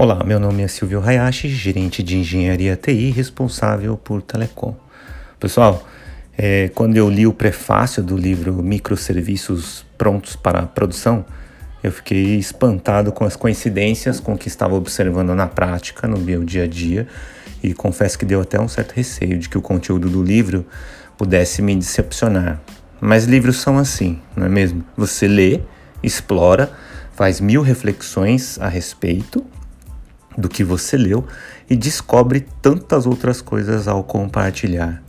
Olá, meu nome é Silvio Hayashi, gerente de engenharia TI responsável por telecom. Pessoal, é, quando eu li o prefácio do livro Microserviços Prontos para Produção, eu fiquei espantado com as coincidências com o que estava observando na prática, no meu dia a dia, e confesso que deu até um certo receio de que o conteúdo do livro pudesse me decepcionar. Mas livros são assim, não é mesmo? Você lê, explora, faz mil reflexões a respeito do que você leu e descobre tantas outras coisas ao compartilhar.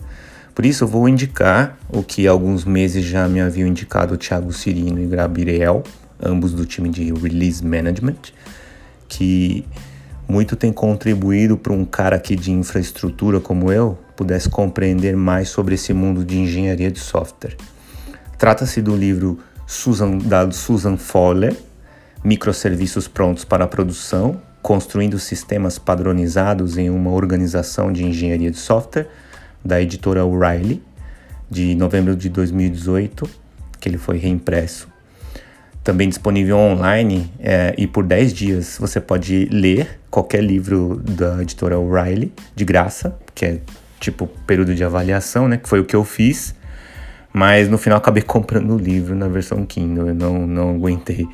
Por isso eu vou indicar o que alguns meses já me haviam indicado Thiago Cirino e Gabriel, ambos do time de Release Management, que muito tem contribuído para um cara aqui de infraestrutura como eu pudesse compreender mais sobre esse mundo de engenharia de software. Trata-se do livro Susan, da Susan Fowler, Microserviços Prontos para a Produção, construindo sistemas padronizados em uma organização de engenharia de software da editora O'Reilly, de novembro de 2018, que ele foi reimpresso. Também disponível online é, e por 10 dias você pode ler qualquer livro da editora O'Reilly de graça, que é tipo período de avaliação, né? Que foi o que eu fiz. Mas no final acabei comprando o livro na versão Kindle, eu não, não aguentei.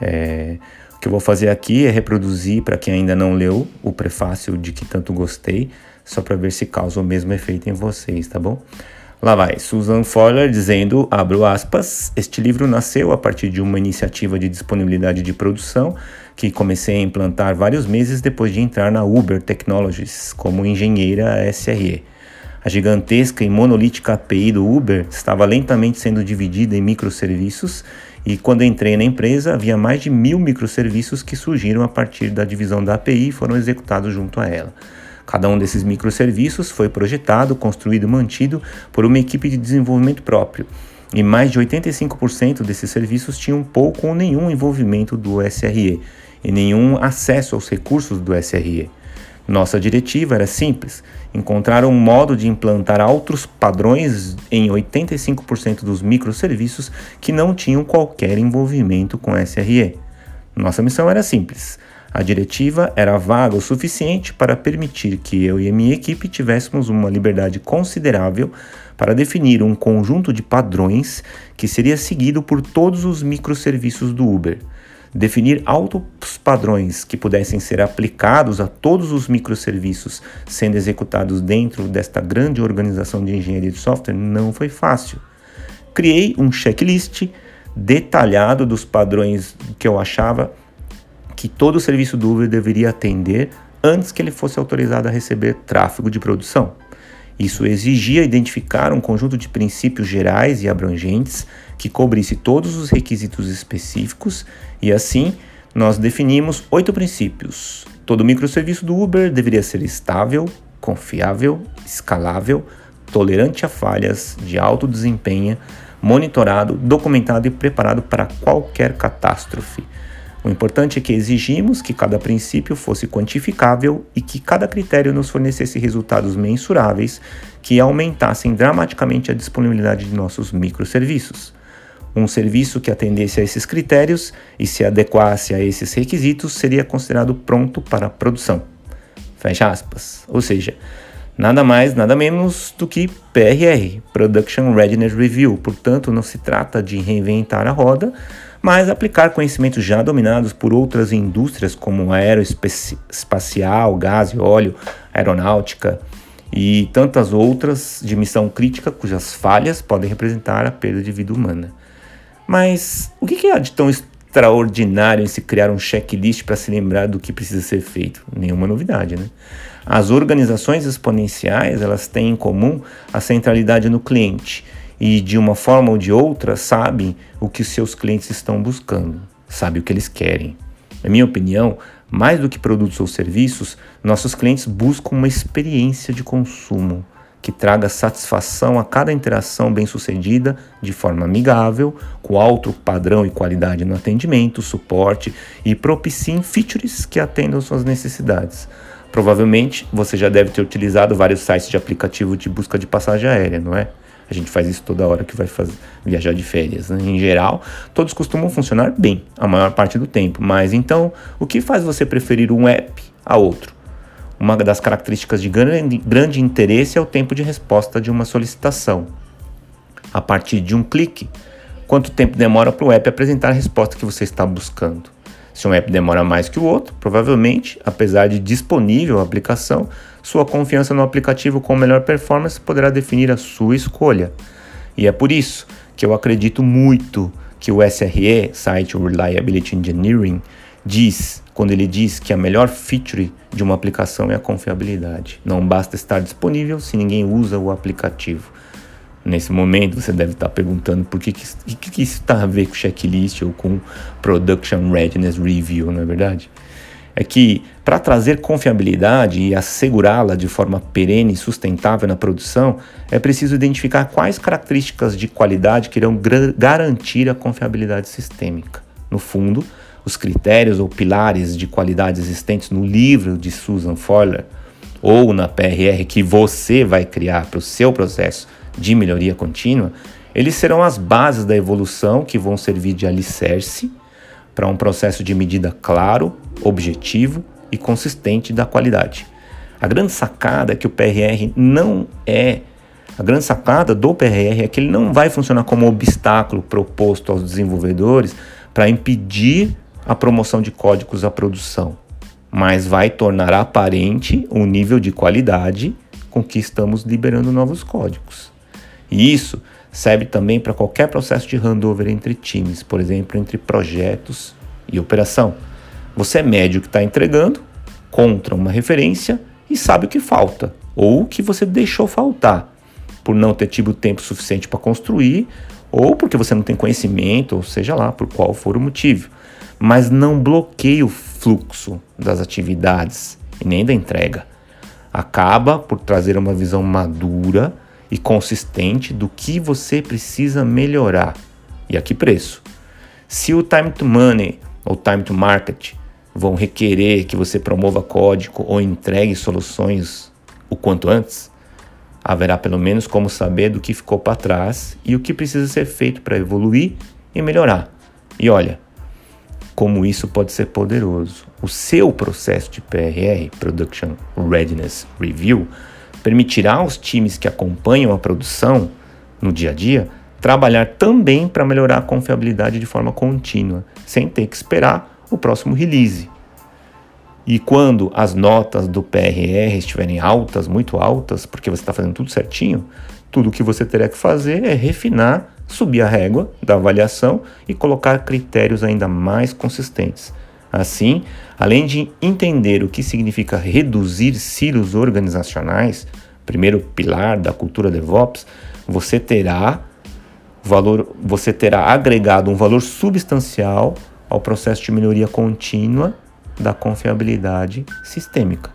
É, o que eu vou fazer aqui é reproduzir, para quem ainda não leu, o prefácio de que tanto gostei, só para ver se causa o mesmo efeito em vocês, tá bom? Lá vai, Susan Fowler dizendo, abro aspas, este livro nasceu a partir de uma iniciativa de disponibilidade de produção que comecei a implantar vários meses depois de entrar na Uber Technologies como engenheira SRE. A gigantesca e monolítica API do Uber estava lentamente sendo dividida em microserviços e quando entrei na empresa, havia mais de mil microserviços que surgiram a partir da divisão da API e foram executados junto a ela. Cada um desses microserviços foi projetado, construído e mantido por uma equipe de desenvolvimento próprio. E mais de 85% desses serviços tinham pouco ou nenhum envolvimento do SRE e nenhum acesso aos recursos do SRE. Nossa diretiva era simples: encontrar um modo de implantar altos padrões em 85% dos microserviços que não tinham qualquer envolvimento com SRE. Nossa missão era simples. A diretiva era vaga o suficiente para permitir que eu e minha equipe tivéssemos uma liberdade considerável para definir um conjunto de padrões que seria seguido por todos os microserviços do Uber. Definir altos padrões que pudessem ser aplicados a todos os microserviços sendo executados dentro desta grande organização de engenharia de software não foi fácil. Criei um checklist detalhado dos padrões que eu achava que todo serviço do Uber deveria atender antes que ele fosse autorizado a receber tráfego de produção. Isso exigia identificar um conjunto de princípios gerais e abrangentes que cobrisse todos os requisitos específicos e assim nós definimos oito princípios. Todo microserviço do Uber deveria ser estável, confiável, escalável, tolerante a falhas, de alto desempenho, monitorado, documentado e preparado para qualquer catástrofe. O importante é que exigimos que cada princípio fosse quantificável e que cada critério nos fornecesse resultados mensuráveis que aumentassem dramaticamente a disponibilidade de nossos microserviços. Um serviço que atendesse a esses critérios e se adequasse a esses requisitos seria considerado pronto para produção. Fecha aspas. Ou seja, nada mais, nada menos do que PRR, Production Readiness Review. Portanto, não se trata de reinventar a roda, mas aplicar conhecimentos já dominados por outras indústrias como aeroespacial, gás e óleo, aeronáutica e tantas outras de missão crítica cujas falhas podem representar a perda de vida humana. Mas o que há de tão extraordinário em se criar um checklist para se lembrar do que precisa ser feito? Nenhuma novidade, né? As organizações exponenciais elas têm em comum a centralidade no cliente e de uma forma ou de outra sabem o que seus clientes estão buscando, sabem o que eles querem. Na minha opinião, mais do que produtos ou serviços, nossos clientes buscam uma experiência de consumo que traga satisfação a cada interação bem-sucedida de forma amigável, com alto padrão e qualidade no atendimento, suporte e propiciem features que atendam suas necessidades. Provavelmente você já deve ter utilizado vários sites de aplicativo de busca de passagem aérea, não é? A gente faz isso toda hora que vai fazer, viajar de férias. Né? Em geral, todos costumam funcionar bem a maior parte do tempo. Mas então, o que faz você preferir um app a outro? Uma das características de grande, grande interesse é o tempo de resposta de uma solicitação. A partir de um clique, quanto tempo demora para o app apresentar a resposta que você está buscando? Se um app demora mais que o outro, provavelmente, apesar de disponível a aplicação, sua confiança no aplicativo com melhor performance poderá definir a sua escolha. E é por isso que eu acredito muito que o SRE, Site Reliability Engineering, diz, quando ele diz que a melhor feature de uma aplicação é a confiabilidade. Não basta estar disponível se ninguém usa o aplicativo. Nesse momento você deve estar perguntando por que, que, que, isso está a ver com checklist ou com Production Readiness Review, não é verdade? É que para trazer confiabilidade e assegurá-la de forma perene e sustentável na produção, é preciso identificar quais características de qualidade que irão garantir a confiabilidade sistêmica. No fundo, os critérios ou pilares de qualidade existentes no livro de Susan Foiler ou na PRR que você vai criar para o seu processo de melhoria contínua, eles serão as bases da evolução que vão servir de alicerce para um processo de medida claro, objetivo e consistente da qualidade. A grande sacada é que o PRR não é a grande sacada do PRR é que ele não vai funcionar como obstáculo proposto aos desenvolvedores para impedir a promoção de códigos à produção, mas vai tornar aparente o nível de qualidade com que estamos liberando novos códigos. E isso serve também para qualquer processo de handover entre times, por exemplo, entre projetos e operação. Você é médio que está entregando contra uma referência e sabe o que falta ou o que você deixou faltar por não ter tido tempo suficiente para construir ou porque você não tem conhecimento, ou seja lá, por qual for o motivo. Mas não bloqueia o fluxo das atividades e nem da entrega. Acaba por trazer uma visão madura e consistente do que você precisa melhorar e a que preço. Se o time to money ou time to market vão requerer que você promova código ou entregue soluções o quanto antes, haverá pelo menos como saber do que ficou para trás e o que precisa ser feito para evoluir e melhorar. E olha, como isso pode ser poderoso. O seu processo de PRR, Production Readiness Review, permitirá aos times que acompanham a produção no dia a dia trabalhar também para melhorar a confiabilidade de forma contínua, sem ter que esperar o próximo release. E quando as notas do PRR estiverem altas, muito altas, porque você está fazendo tudo certinho, tudo o que você terá que fazer é refinar, subir a régua da avaliação e colocar critérios ainda mais consistentes. Assim, além de entender o que significa reduzir silos organizacionais, primeiro pilar da cultura DevOps, você terá valor, você terá agregado um valor substancial ao processo de melhoria contínua da confiabilidade sistêmica.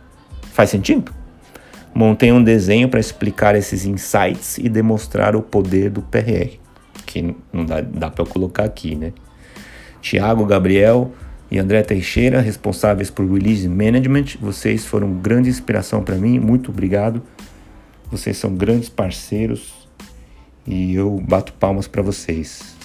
Faz sentido? Montei um desenho para explicar esses insights e demonstrar o poder do PRR, que não dá, dá para eu colocar aqui, né? Tiago, Gabriel, e André Teixeira, responsáveis por Release Management. Vocês foram grande inspiração para mim, muito obrigado. Vocês são grandes parceiros e eu bato palmas para vocês.